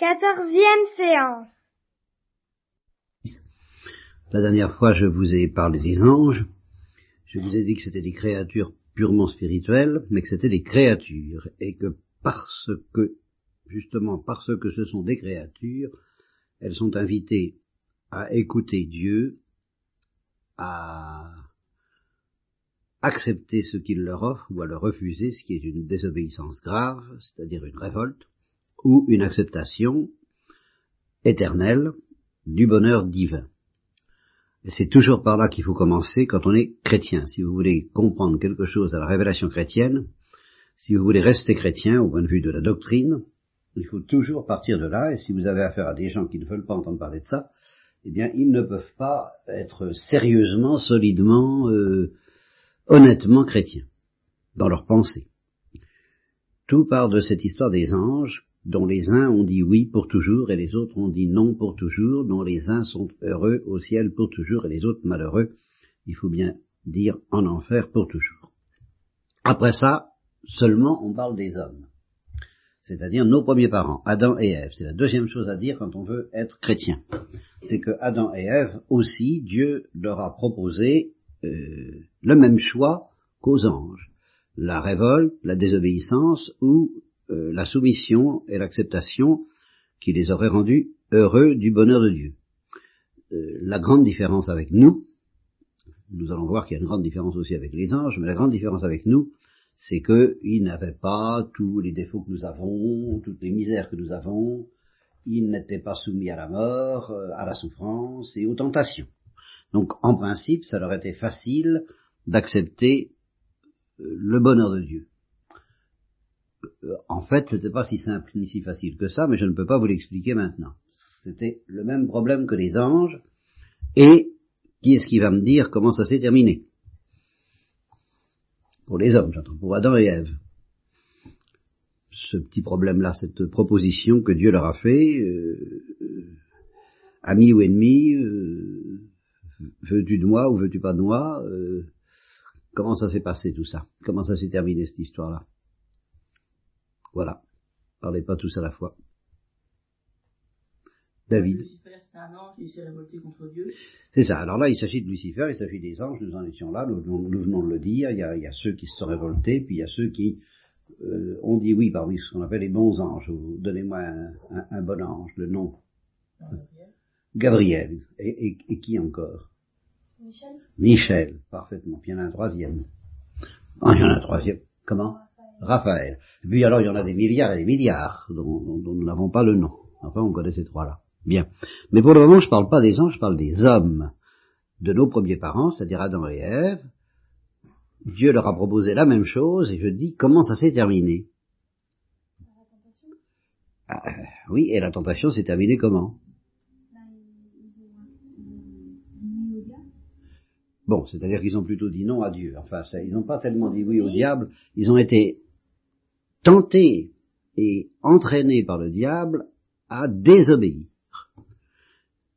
Quatorzième séance. La dernière fois, je vous ai parlé des anges. Je vous ai dit que c'était des créatures purement spirituelles, mais que c'était des créatures, et que parce que, justement parce que ce sont des créatures, elles sont invitées à écouter Dieu, à accepter ce qu'il leur offre ou à le refuser, ce qui est une désobéissance grave, c'est-à-dire une révolte, ou une acceptation éternelle du bonheur divin. C'est toujours par là qu'il faut commencer quand on est chrétien. Si vous voulez comprendre quelque chose à la révélation chrétienne, si vous voulez rester chrétien au point de vue de la doctrine, il faut toujours partir de là, et si vous avez affaire à des gens qui ne veulent pas entendre parler de ça, eh bien, ils ne peuvent pas être sérieusement, solidement, euh, honnêtement chrétiens dans leur pensée. Tout part de cette histoire des anges dont les uns ont dit oui pour toujours et les autres ont dit non pour toujours, dont les uns sont heureux au ciel pour toujours et les autres malheureux, il faut bien dire en enfer pour toujours. Après ça, seulement on parle des hommes, c'est-à-dire nos premiers parents, Adam et Ève. C'est la deuxième chose à dire quand on veut être chrétien. C'est que Adam et Ève aussi, Dieu leur a proposé euh, le même choix qu'aux anges, la révolte, la désobéissance ou euh, la soumission et l'acceptation qui les aurait rendus heureux du bonheur de Dieu. Euh, la grande différence avec nous, nous allons voir qu'il y a une grande différence aussi avec les anges, mais la grande différence avec nous, c'est qu'ils n'avaient pas tous les défauts que nous avons, toutes les misères que nous avons, ils n'étaient pas soumis à la mort, euh, à la souffrance et aux tentations. Donc en principe, ça leur était facile d'accepter le bonheur de Dieu. Euh, en fait, c'était pas si simple ni si facile que ça, mais je ne peux pas vous l'expliquer maintenant. C'était le même problème que les anges, et qui est-ce qui va me dire comment ça s'est terminé? Pour les hommes, j'entends, pour Adam et Ève. Ce petit problème-là, cette proposition que Dieu leur a fait, euh, euh ami ou ennemi, euh, veux-tu de moi ou veux-tu pas de moi Comment ça s'est passé tout ça? Comment ça s'est terminé cette histoire-là? Voilà. Parlez pas tous à la fois. David. C'est ça. Alors là, il s'agit de Lucifer, il s'agit des anges, nous en étions là, nous, venons de le dire. Il y, a, ceux qui se sont révoltés, puis il y a ceux qui euh, ont dit oui parmi ce qu'on appelle les bons anges. Donnez-moi un, bon ange, le nom. Gabriel. Et, qui encore? Michel. Michel, parfaitement. Puis il y en a un troisième. Ah, il y en a un troisième. Comment? Raphaël. Et puis alors il y en a des milliards et des milliards dont, nous n'avons pas le nom. Enfin, on connaît ces trois-là. Bien. Mais pour le moment, je ne parle pas des anges, je parle des hommes, de nos premiers parents, c'est-à-dire Adam et Ève. Dieu leur a proposé la même chose, et je dis, comment ça s'est terminé? Ah, Oui, et la tentation s'est terminée comment? Bon, c'est-à-dire qu'ils ont plutôt dit non à Dieu. Enfin, ça, ils n'ont pas tellement dit oui au diable, ils ont été tentés et entraînés par le diable à désobéir.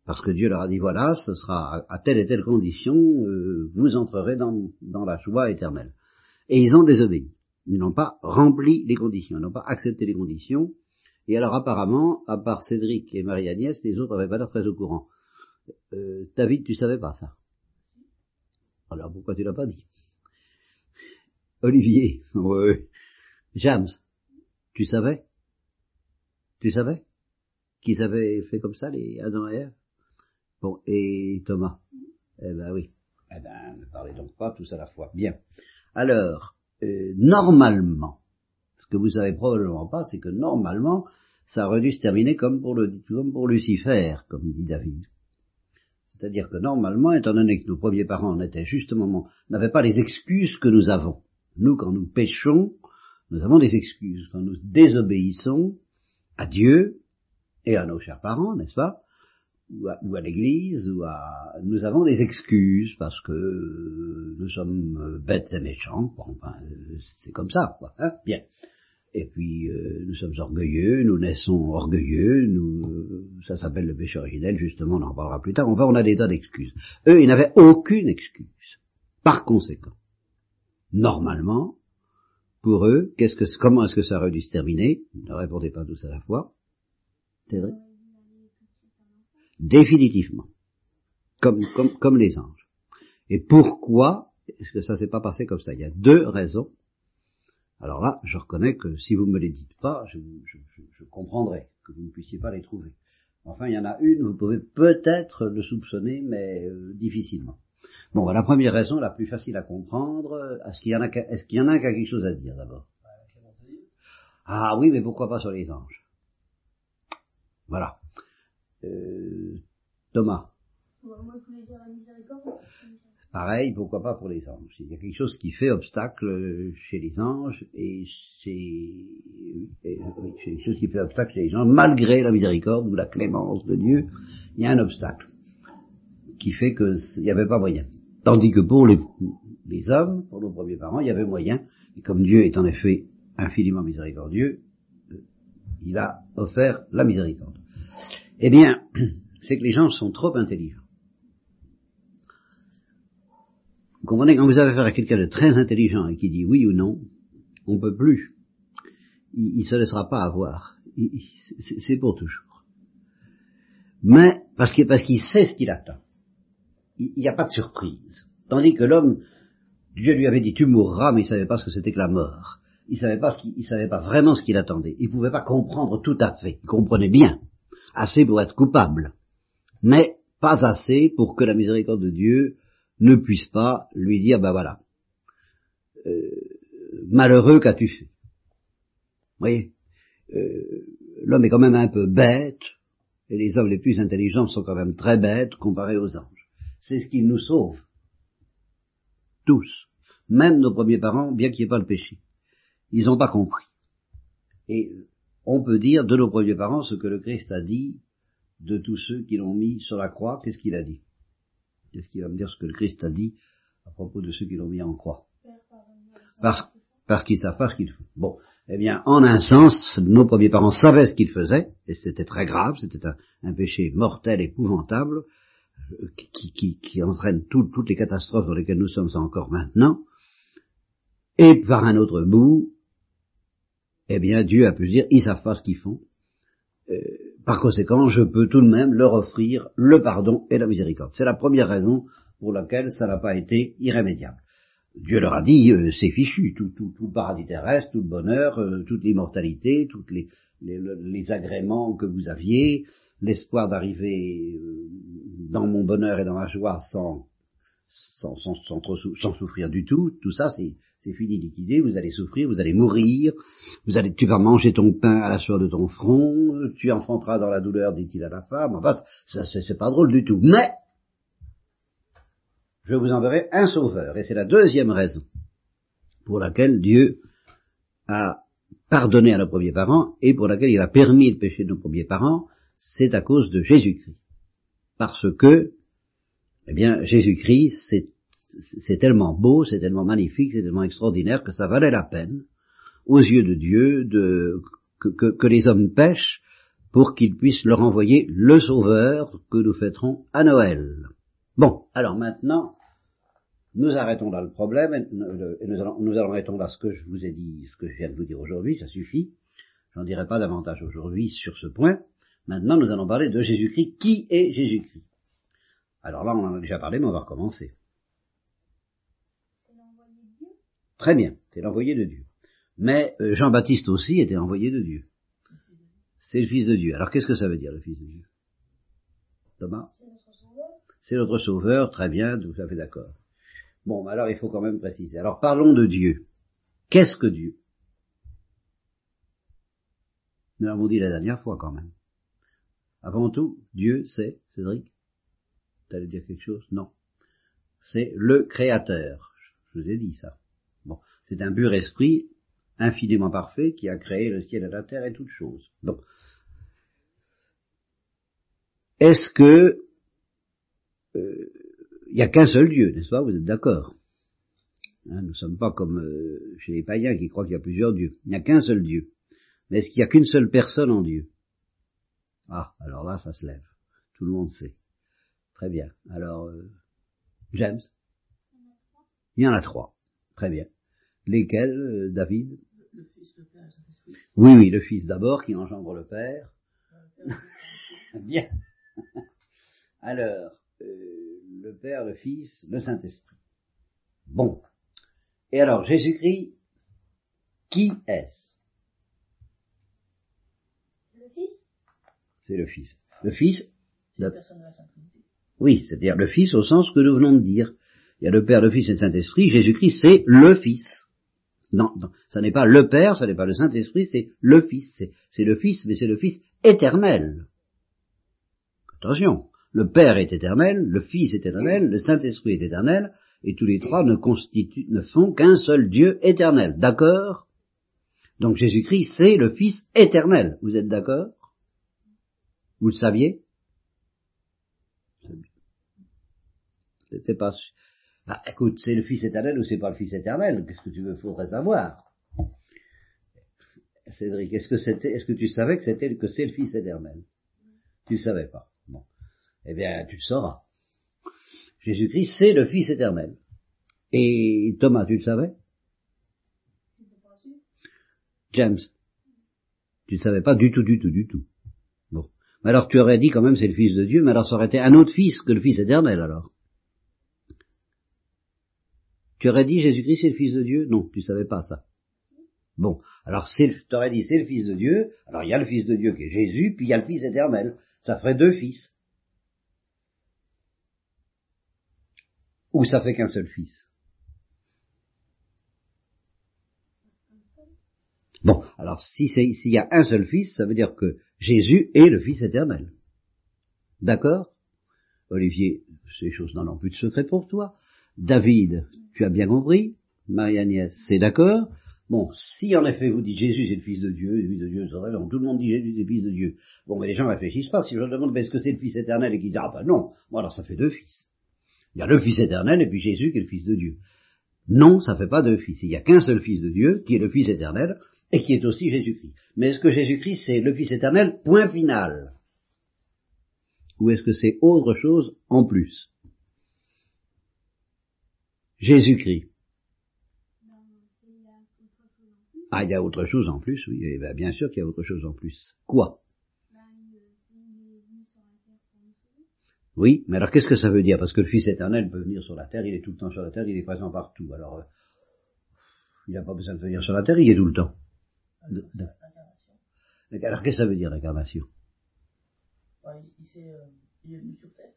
Parce que Dieu leur a dit, voilà, ce sera à telle et telle condition, euh, vous entrerez dans, dans la joie éternelle. Et ils ont désobéi. Ils n'ont pas rempli les conditions, ils n'ont pas accepté les conditions. Et alors apparemment, à part Cédric et Marie-Agnès, les autres n'avaient pas l'air très au courant. Euh, David, tu savais pas ça? Alors pourquoi tu l'as pas dit? Olivier, oui. James, tu savais? Tu savais? Qu'ils avaient fait comme ça, les Adam et Ève? Bon, et Thomas? Eh ben oui. Eh ben, ne parlez donc pas tous à la fois. Bien. Alors, euh, normalement, ce que vous savez probablement pas, c'est que normalement, ça aurait dû se terminer comme pour, le, comme pour Lucifer, comme dit David. C'est-à-dire que normalement, étant donné que nos premiers parents n'avaient pas les excuses que nous avons. Nous, quand nous péchons, nous avons des excuses. Quand nous désobéissons à Dieu et à nos chers parents, n'est-ce pas? Ou à, l'Église, ou à, nous avons des excuses parce que nous sommes bêtes et méchants. Enfin, c'est comme ça, quoi. Hein Bien. Et puis euh, nous sommes orgueilleux, nous naissons orgueilleux, nous, ça s'appelle le péché originel, justement, on en parlera plus tard. Enfin, on a des tas d'excuses. Eux, ils n'avaient aucune excuse. Par conséquent, normalement, pour eux, qu'est-ce que, comment est-ce que ça aurait dû se terminer? Ne répondez pas tous à la fois. Cédric? Définitivement. Comme, les anges. Et pourquoi est-ce que ça s'est pas passé comme ça? Il y a deux raisons. Alors là, je reconnais que si vous me les dites pas, je, je, je comprendrai que vous ne puissiez pas les trouver. Enfin, il y en a une, vous pouvez peut-être le soupçonner, mais euh, difficilement. Bon, la première raison, la plus facile à comprendre, est-ce qu'il y en a, est-ce qu'il y en a qui a quelque chose à dire d'abord? Ah oui, mais pourquoi pas sur les anges? Voilà. Euh, Thomas? Pareil, pourquoi pas pour les anges? Il y a quelque chose qui fait obstacle chez les anges et c'est quelque chose qui fait obstacle chez les anges, malgré la miséricorde ou la clémence de Dieu, il y a un obstacle qui fait qu'il n'y avait pas moyen. Tandis que pour les, hommes, pour nos premiers parents, il y avait moyen, et comme Dieu est en effet infiniment miséricordieux, il a offert la miséricorde. Eh bien, c'est que les gens sont trop intelligents. Vous comprenez, quand vous avez affaire à quelqu'un de très intelligent et qui dit oui ou non, on ne peut plus. Il ne se laissera pas avoir. C'est pour toujours. Mais, parce qu'il sait ce qu'il attend. Il n'y a pas de surprise. Tandis que l'homme, Dieu lui avait dit tu mourras, mais il ne savait pas ce que c'était que la mort. Il qu'il, savait pas vraiment ce qu'il attendait. Il ne pouvait pas comprendre tout à fait. Il comprenait bien. Assez pour être coupable. Mais pas assez pour que la miséricorde de Dieu ne puisse pas lui dire, ben voilà, euh, malheureux qu'as-tu fait? Vous voyez, euh, l'homme est quand même un peu bête, et les hommes les plus intelligents sont quand même très bêtes comparés aux anges. C'est ce qui nous sauve. Tous. Même nos premiers parents, bien qu'il n'y ait pas le péché. Ils n'ont pas compris. Et on peut dire de nos premiers parents ce que le Christ a dit de tous ceux qui l'ont mis sur la croix. Qu'est-ce qu'il a dit? Qu'est-ce qu'il va me dire ce que le Christ a dit à propos de ceux qui l'ont mis en croix? Parce, parce qu'ils savent pas ce qu'ils font. Bon, eh bien, en un sens, nos premiers parents savaient ce qu'ils faisaient, et c'était très grave, c'était un, péché mortel, épouvantable, qui, qui, qui entraîne toutes les catastrophes dans lesquelles nous sommes encore maintenant. Et par un autre bout, eh bien, Dieu a pu dire, ils savent pas ce qu'ils font. Euh, par conséquent, je peux tout de même leur offrir le pardon et la miséricorde. C'est la première raison pour laquelle ça n'a pas été irrémédiable. Dieu leur a dit, euh, c'est fichu, tout, tout, tout, le paradis terrestre, tout le bonheur, euh, toute l'immortalité, tous les, les, les, agréments que vous aviez, l'espoir d'arriver euh, dans mon bonheur et dans ma joie sans, sans, trop, sans souffrir du tout, tout ça c'est c'est fini liquidé, vous allez souffrir, vous allez mourir, vous allez, tu vas manger ton pain à la sueur de ton front, tu enfanteras dans la douleur, dit-il à la femme, enfin, ça, c'est pas drôle du tout. Mais, je vous enverrai un sauveur, et c'est la deuxième raison pour laquelle Dieu a pardonné à nos premiers parents, et pour laquelle il a permis le péché de nos premiers parents, c'est à cause de Jésus-Christ. Parce que, eh bien, Jésus-Christ, c'est tellement beau, c'est tellement magnifique, c'est tellement extraordinaire que ça valait la peine, aux yeux de Dieu, que, les hommes pêchent pour qu'ils puissent leur envoyer le Sauveur que nous fêterons à Noël. Bon, alors maintenant, nous arrêtons là le problème et nous allons, nous allons arrêtons là ce que je vous ai dit, ce que je viens de vous dire aujourd'hui, ça suffit. J'en dirai pas davantage aujourd'hui sur ce point. Maintenant, nous allons parler de Jésus-Christ. Qui est Jésus-Christ? Alors là, on en a déjà parlé, mais on va recommencer. Très bien, c'est l'envoyé de Dieu. Mais euh, Jean-Baptiste aussi était envoyé de Dieu. C'est le Fils de Dieu. Alors qu'est-ce que ça veut dire le Fils de Dieu? Thomas? C'est notre sauveur, très bien, tout à fait d'accord. Bon, alors il faut quand même préciser. Alors parlons de Dieu. Qu'est-ce que Dieu? Nous l'avons dit la dernière fois quand même. Avant tout, Dieu, c'est, Cédric Tu allais dire quelque chose? Non. C'est le Créateur. Je vous ai dit ça. Bon, c'est un pur esprit infiniment parfait qui a créé le ciel et la terre et toutes choses. Donc, est-ce que il euh, n'y a qu'un seul Dieu, n'est-ce pas? Vous êtes d'accord? Hein, Nous ne sommes pas comme euh, chez les païens qui croient qu'il y a plusieurs dieux. Il n'y a qu'un seul Dieu. Mais est-ce qu'il n'y a qu'une seule personne en Dieu? Ah, alors là, ça se lève. Tout le monde sait. Très bien. Alors, euh, James? Il y en a trois. Très bien. Lesquels, euh, David? Le Fils, le Père, Oui, oui, le Fils d'abord qui engendre le Père. Le Bien. Alors, euh, le Père, le Fils, le Saint-Esprit. Bon. Et alors, Jésus-Christ, qui est-ce Le Fils C'est le Fils. Le Fils, C'est la personne de la Sainte Trinité. oui, c'est-à-dire le Fils au sens que nous venons de dire. Il y a le Père, le Fils et le Saint-Esprit. Jésus-Christ, c'est le Fils. Non, non, ça n'est pas le Père, ça n'est pas le Saint-Esprit, c'est le Fils. C'est- C'est le Fils, mais c'est le Fils éternel. Attention, le Père est éternel, le Fils est éternel, le Saint-Esprit est éternel, et tous les trois ne constituent, ne font qu'un seul Dieu éternel. D'accord? Donc Jésus-Christ, c'est le Fils éternel. Vous êtes d'accord? Vous le saviez? C'était pas. Ah, écoute, c'est le Fils éternel ou c'est pas le Fils éternel? Qu'est-ce que tu veux faudrait savoir Cédric, est-ce que c'était, est-ce que tu savais que c'était que c'est le Fils éternel? Tu le savais pas. Bon, eh bien, tu le sauras. Jésus-Christ, c'est le Fils éternel. Et Thomas, tu le savais? James, tu ne savais pas du tout, du tout, du tout. Mais alors tu aurais dit quand même c'est le Fils de Dieu, mais alors ça aurait été un autre Fils que le Fils éternel alors. Tu aurais dit Jésus-Christ c'est le Fils de Dieu? Non, tu savais pas ça. Bon, alors tu aurais dit c'est le Fils de Dieu, alors il y a le Fils de Dieu qui est Jésus, puis il y a le Fils éternel. Ça ferait deux fils. Ou ça fait qu'un seul fils. Bon, alors si s'il y a un seul fils, ça veut dire que Jésus est le Fils éternel. D'accord? Olivier, ces choses n'en ont plus de secret pour toi. David, tu as bien compris. Marie-Agnès, c'est d'accord. Bon, si en effet vous dites Jésus c'est le Fils de Dieu, le Fils de Dieu, c'est vrai, donc tout le monde dit Jésus c'est le Fils de Dieu. Bon, mais les gens réfléchissent pas. Si je leur demande est-ce que c'est le Fils éternel et qu'ils disent ah ben non, bon alors ça fait deux fils. Il y a le Fils éternel et puis Jésus qui est le Fils de Dieu. Non, ça fait pas deux fils. Il y a qu'un seul Fils de Dieu qui est le Fils éternel et qui est aussi Jésus-Christ. Mais est-ce que Jésus-Christ c'est le Fils éternel, point final? Ou est-ce que c'est autre chose en plus? Jésus-Christ. Ah, il y a autre chose en plus, oui, eh ben, bien sûr qu'il y a autre chose en plus. Quoi? Oui, mais alors qu'est-ce que ça veut dire? Parce que le Fils éternel peut venir sur la terre, il est tout le temps sur la terre, il est présent partout. Alors, euh, il n'a pas besoin de venir sur la terre, il est tout le temps. De- de- L'incarnation. Alors qu'est-ce que ça veut dire l'incarnation? Ouais, il, il s'est, euh, il est venu sur terre.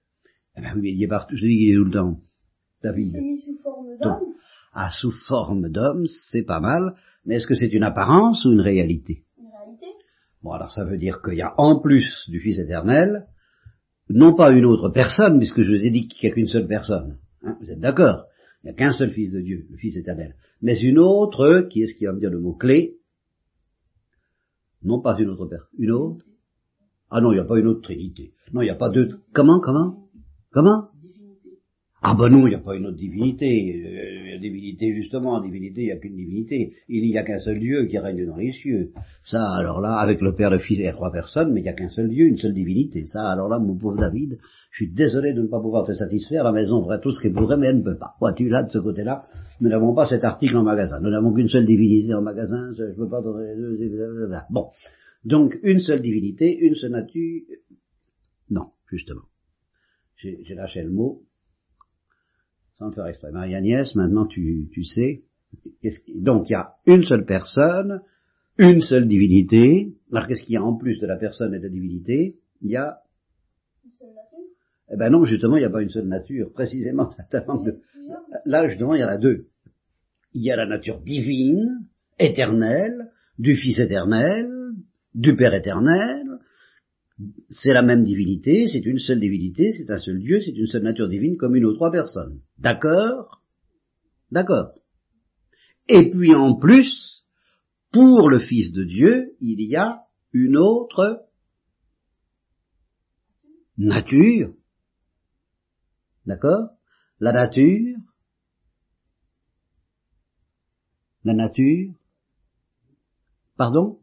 Eh ben oui, mais il est partout, je dis qu'il est tout le temps. Il s'est David. mis sous forme d'homme. Ah, sous forme d'homme, c'est pas mal, mais est-ce que c'est une apparence ou une réalité? Une réalité. Bon, alors ça veut dire qu'il y a en plus du Fils éternel, non pas une autre personne, puisque je vous ai dit qu'il n'y a qu'une seule personne. Hein, vous êtes d'accord? Il n'y a qu'un seul Fils de Dieu, le Fils éternel. Mais une autre, qui est ce qui va me dire le mot clé Non pas une autre personne. Une autre? Ah non, il n'y a pas une autre Trinité. Non, il n'y a pas deux... Comment, comment? Comment? Ah ben non, il n'y a pas une autre divinité. Euh, la divinité, justement, en divinité, il n'y a qu'une divinité. Il n'y a qu'un seul Dieu qui règne dans les cieux. Ça, alors là, avec le Père, le Fils et trois personnes, mais il n'y a qu'un seul Dieu, une seule divinité. Ça, alors là, mon pauvre David, je suis désolé de ne pas pouvoir te satisfaire. La maison ferait tout ce qu'elle pourrait, mais elle ne peut pas. Vois-tu, là, de ce côté-là, nous n'avons pas cet article en magasin. Nous n'avons qu'une seule divinité en magasin. Je ne peux pas donner les deux. Bon. Donc, une seule divinité, une seule nature. Non, justement. J'ai lâché le mot sans le faire exprès. Marie-Agnès, maintenant tu, tu sais. Donc il y a une seule personne, une seule divinité. Alors qu'est-ce qu'il y a en plus de la personne et de la divinité? Il y a... Une seule nature? Eh ben non, justement, il n'y a pas une seule nature. Précisément, ça manque de... Là, justement, il y en a deux. Il y a la nature divine, éternelle, du Fils éternel, du Père éternel. C'est la même divinité, c'est une seule divinité, c'est un seul Dieu, c'est une seule nature divine comme une ou trois personnes. D'accord? D'accord. Et puis en plus, pour le Fils de Dieu, il y a une autre nature. D'accord? La nature. La nature. Pardon?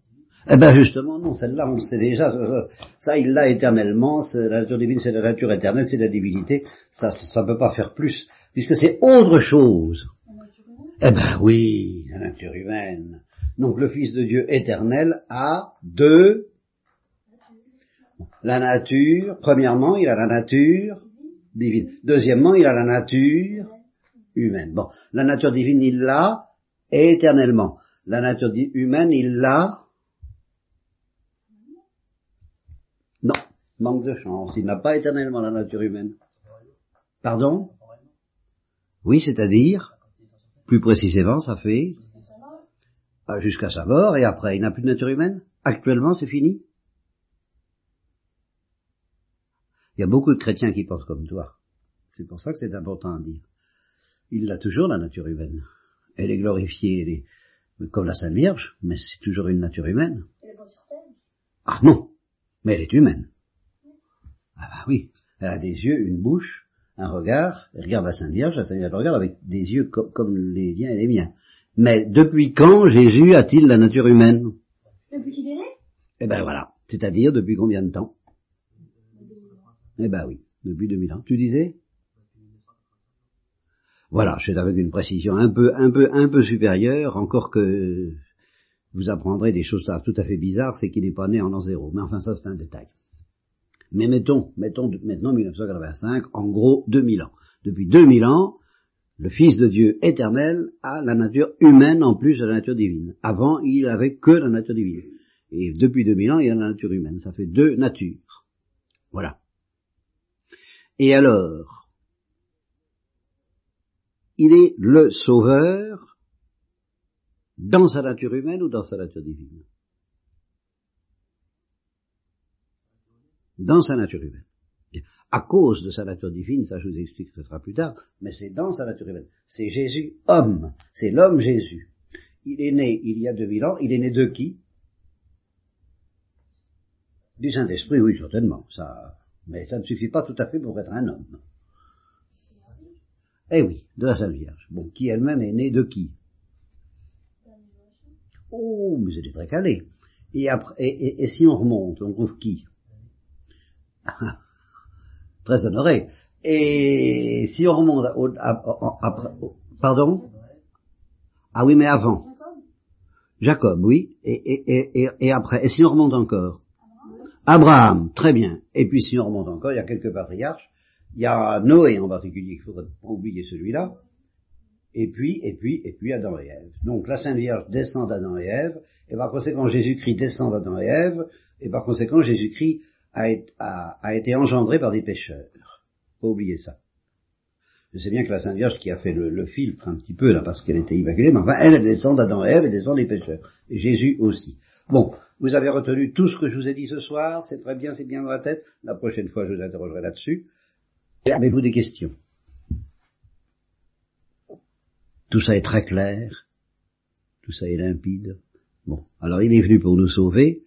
Eh ben justement, non, celle-là, on le sait déjà. Ça, ça, il l'a éternellement. La nature divine, c'est la nature éternelle, c'est la divinité. Ça, ça ne peut pas faire plus, puisque c'est autre chose. Eh ben oui, la nature humaine. Donc le Fils de Dieu éternel a deux. La nature, premièrement, il a la nature divine. Deuxièmement, il a la nature humaine. Bon, la nature divine, il l'a éternellement. La nature humaine, il l'a Non, manque de chance. Il n'a pas éternellement la nature humaine. Pardon? Oui, c'est-à-dire, plus précisément, ça fait ah, jusqu'à sa mort, et après, il n'a plus de nature humaine? Actuellement, c'est fini? Il y a beaucoup de chrétiens qui pensent comme toi. C'est pour ça que c'est important à dire. Il a toujours, la nature humaine. Elle est glorifiée, elle est comme la Sainte Vierge, mais c'est toujours une nature humaine. Elle est pas sur terre? Ah non, mais elle est humaine. Ah bah oui, elle a des yeux, une bouche, un regard, elle regarde la Sainte Vierge, la Sainte Vierge regarde avec des yeux comme les liens et les miens. Mais depuis quand Jésus a-t-il la nature humaine? Depuis qu'il est né? Eh ben voilà, c'est-à-dire depuis combien de temps? Eh ben oui, depuis 2000 ans. Tu disais? Voilà, c'est avec une précision un peu, un peu, un peu supérieure, encore que vous apprendrez des choses tout à fait bizarres, c'est qu'il n'est pas né en l'an zéro. Mais enfin, ça c'est un détail. Mais mettons, mettons maintenant 1985, en gros 2000 ans. Depuis 2000 ans, le Fils de Dieu éternel a la nature humaine en plus de la nature divine. Avant, il avait que la nature divine. Et depuis 2000 ans, il a la nature humaine. Ça fait deux natures. Voilà. Et alors, il est le sauveur dans sa nature humaine ou dans sa nature divine? Dans sa nature humaine à cause de sa nature divine, ça je vous explique ce sera plus tard, mais c'est dans sa nature humaine. C'est Jésus homme, c'est l'homme Jésus. Il est né il y a 2000 ans, il est né de qui? Du Saint-Esprit, oui, certainement, mais ça ne suffit pas tout à fait pour être un homme. Eh oui, de la Sainte Vierge. Bon, qui elle-même est née de qui? Oh, mais c'est très calé. Et, après, et, et si on remonte, on trouve qui? très honoré. Et si on remonte pardon? Ah oui, mais avant. Jacob, oui. Et, et, et, et, après. Et si on remonte encore? Abraham, très bien. Et puis si on remonte encore, il y a quelques patriarches. Il y a Noé en particulier, il faudrait pas oublier celui-là. Et puis, et puis, et puis Adam et Ève. Donc la Sainte Vierge descend d'Adam et Ève, et par conséquent Jésus-Christ descend d'Adam et Ève, et par conséquent Jésus-Christ a, été engendré par des pécheurs. Pas oublier ça. Je sais bien que la Sainte Vierge qui a fait le, filtre un petit peu là parce qu'elle était immaculée, mais enfin elle, descend d'Adam et Ève, elle descend des pécheurs. Et Jésus aussi. Bon, vous avez retenu tout ce que je vous ai dit ce soir, c'est très bien, c'est bien dans la tête. La prochaine fois, je vous interrogerai là-dessus. Avez-vous des questions? Tout ça est très clair, tout ça est limpide. Bon, alors il est venu pour nous sauver,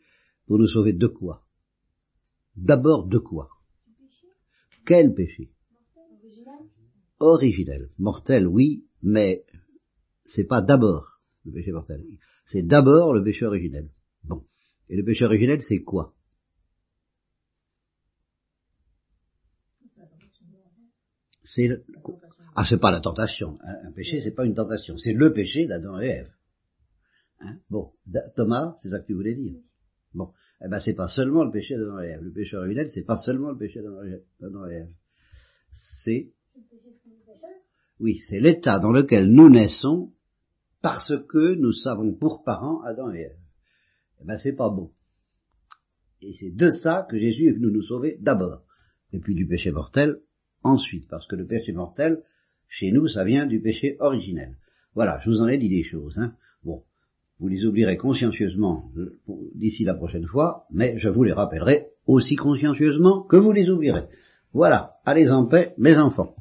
pour nous sauver de quoi? D'abord de quoi? Quel péché? Originel. Mortel, oui, mais c'est pas d'abord le péché mortel. C'est d'abord le péché originel. Bon. Et le péché originel, c'est quoi? C'est le... Ah, c'est pas la tentation. Un, péché, c'est pas une tentation. C'est le péché d'Adam et Ève. Hein? Bon. Thomas, c'est ça que tu voulais dire. Bon eh ben c'est pas seulement le péché d'Adam et Ève. Le péché originel, c'est pas seulement le péché d'Adam et Ève. C'est, oui, c'est l'état dans lequel nous naissons parce que nous savons pour parents Adam et Ève. Eh ben c'est pas bon. Et c'est de ça que Jésus est venu nous sauver d'abord. Et puis du péché mortel ensuite. Parce que le péché mortel, chez nous, ça vient du péché originel. Voilà, je vous en ai dit des choses. Hein. Vous les oublierez consciencieusement d'ici la prochaine fois, mais je vous les rappellerai aussi consciencieusement que vous les oublierez. Voilà, allez en paix, mes enfants.